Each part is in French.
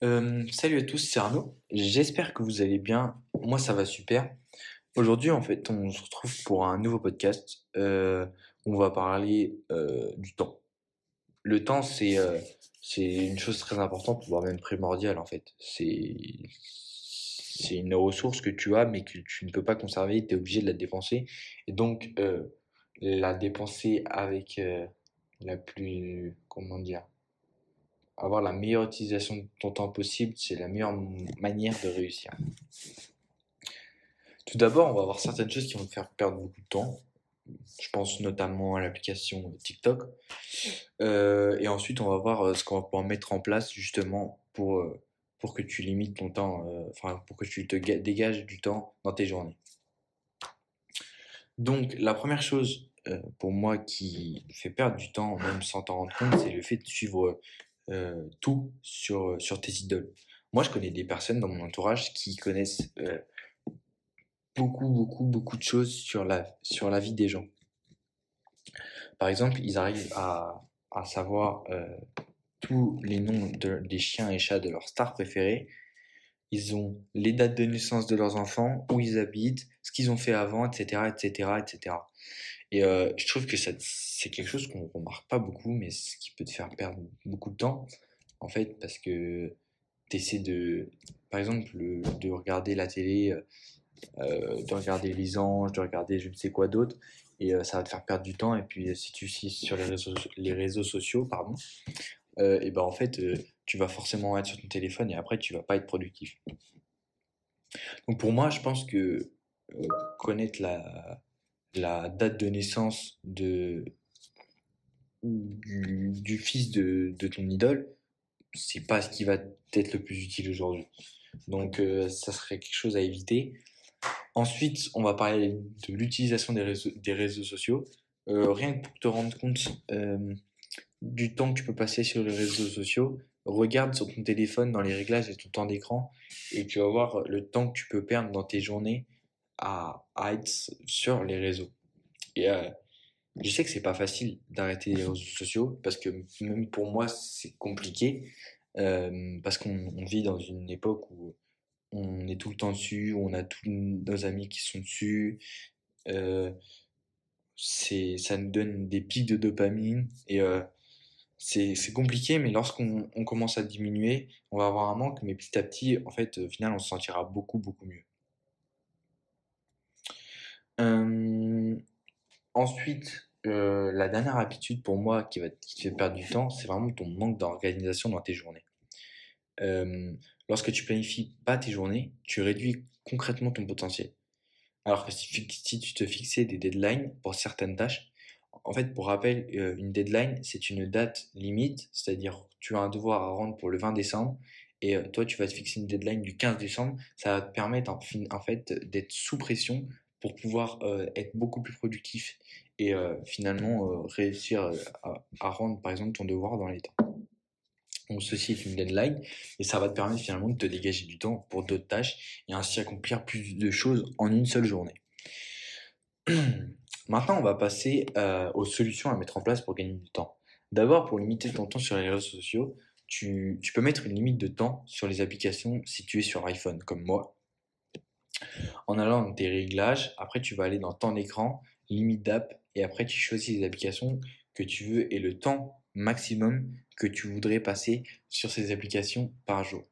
Salut à tous, c'est Arnaud. J'espère que vous allez bien. Moi, ça va super. Aujourd'hui, en fait, on se retrouve pour un nouveau podcast euh, on va parler euh, du temps. Le temps, c'est euh, c'est une chose très importante, voire même primordiale, en fait. C'est une ressource que tu as, mais que tu ne peux pas conserver. Tu es obligé de la dépenser. Et donc, la dépenser avec la plus, comment dire, avoir la meilleure utilisation de ton temps possible, c'est la meilleure manière de réussir. Tout d'abord, on va voir certaines choses qui vont te faire perdre beaucoup de temps. Je pense notamment à l'application TikTok. Euh, et ensuite, on va voir euh, ce qu'on va pouvoir mettre en place justement pour, euh, pour que tu limites ton temps, enfin pour que tu te ga- dégages du temps dans tes journées. Donc, la première chose pour moi qui fait perdre du temps, même sans t'en rendre compte, c'est le fait de suivre euh, tout sur, sur tes idoles. Moi, je connais des personnes dans mon entourage qui connaissent euh, beaucoup, beaucoup, beaucoup de choses sur la, vie des gens. Par exemple, ils arrivent à, savoir euh, tous les noms de- des chiens et chats de leurs stars préférées. Ils ont les dates de naissance de leurs enfants, où ils habitent, ce qu'ils ont fait avant, etc., etc., etc. Et euh, je trouve que c'est quelque chose qu'on remarque pas beaucoup, mais ce qui peut te faire perdre beaucoup de temps, en fait, parce que tu essaies de, par exemple, le- de regarder la télé, euh, de regarder les anges, de regarder je ne sais quoi d'autre, et euh, ça va te faire perdre du temps. Et puis, euh, si tu suis sur les réseaux sociaux, pardon, euh, et ben en fait, euh, tu vas forcément être sur ton téléphone et après, tu vas pas être productif. Donc pour moi, je pense que euh, connaître la, date de naissance de, du, fils de, de ton idole, c'est pas ce qui va être le plus utile aujourd'hui. Donc ça serait quelque chose à éviter. Ensuite, on va parler de l'utilisation des réseaux, des réseaux sociaux. Rien que pour te rendre compte du temps que tu peux passer sur les réseaux sociaux, regarde sur ton téléphone dans les réglages et ton temps d'écran et tu vas voir le temps que tu peux perdre dans tes journées à, à être sur les réseaux. Et euh, je sais que c'est pas facile d'arrêter les réseaux sociaux parce que même pour moi c'est compliqué euh, parce qu'on on vit dans une époque où on est tout le temps dessus, où on a tous nos amis qui sont dessus. euh, c'est, ça nous donne des pics de dopamine et c'est, compliqué, mais lorsqu'on on commence à diminuer, on va avoir un manque, mais petit à petit, en fait, au final, on se sentira beaucoup, beaucoup mieux. Ensuite, euh, la dernière habitude pour moi qui va, te fait perdre du temps, c'est vraiment ton manque d'organisation dans tes journées. Lorsque tu planifies pas tes journées, tu réduis concrètement ton potentiel. Alors que si, si tu te fixais des deadlines pour certaines tâches, en fait, pour rappel, euh, une deadline, c'est une date limite, c'est-à-dire tu as un devoir à rendre pour le 20 décembre, et euh, toi, tu vas te fixer une deadline du 15 décembre. Ça va te permettre en, fait d'être sous pression pour pouvoir euh, être beaucoup plus productif et finalement réussir à, à rendre, par exemple, ton devoir dans les temps. Donc ceci est une deadline et ça va te permettre finalement de te dégager du temps pour d'autres tâches et ainsi accomplir plus de choses en une seule journée. Maintenant, on va passer euh, aux solutions à mettre en place pour gagner du temps. D'abord, pour limiter ton temps sur les réseaux sociaux, tu, tu peux mettre une limite de temps sur les applications situées sur iPhone, comme moi, en allant dans tes réglages. Après, tu vas aller dans temps d'écran, limite d'app, et après, tu choisis les applications que tu veux et le temps maximum que tu voudrais passer sur ces applications par jour.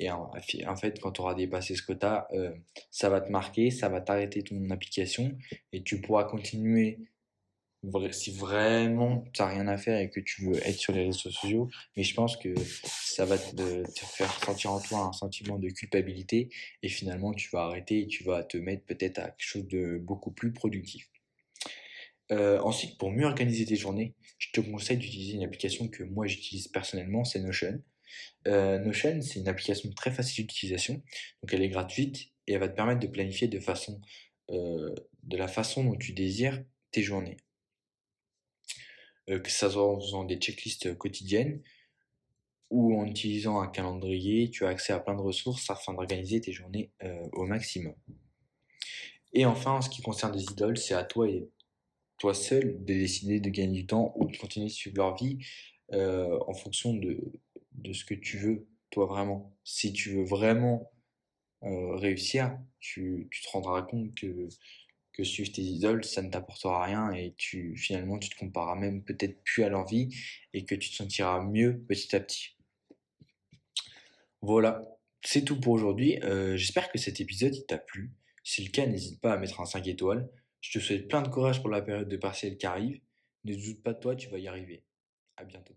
Et en, fait, quand tu auras dépassé ce quota, euh, ça va te marquer, ça va t'arrêter ton application et tu pourras continuer si vraiment tu n'as rien à faire et que tu veux être sur les réseaux sociaux. Mais je pense que ça va te, te faire sentir en toi un sentiment de culpabilité et finalement tu vas arrêter et tu vas te mettre peut-être à quelque chose de beaucoup plus productif. Euh, ensuite, pour mieux organiser tes journées, je te conseille d'utiliser une application que moi j'utilise personnellement, c'est Notion. Euh, Notion, c'est une application très facile d'utilisation, donc elle est gratuite et elle va te permettre de planifier de façon, euh, de la façon dont tu désires tes journées. Euh, que ça soit en faisant des checklists quotidiennes ou en utilisant un calendrier, tu as accès à plein de ressources afin d'organiser tes journées euh, au maximum. Et enfin, en ce qui concerne les idoles, c'est à toi et toi seul de décider de gagner du temps ou de continuer de suivre leur vie en fonction de, de ce que tu veux toi vraiment. Si tu veux vraiment euh, réussir, tu, te rendras compte que, que suivre tes idoles, ça ne t'apportera rien et tu finalement tu te compareras même peut-être plus à leur vie et que tu te sentiras mieux petit à petit. Voilà, c'est tout pour aujourd'hui. Euh, j'espère que cet épisode t'a plu. Si le cas, n'hésite pas à mettre un 5 étoiles. Je te souhaite plein de courage pour la période de partiel qui arrive. Ne doute pas de toi, tu vas y arriver. À bientôt.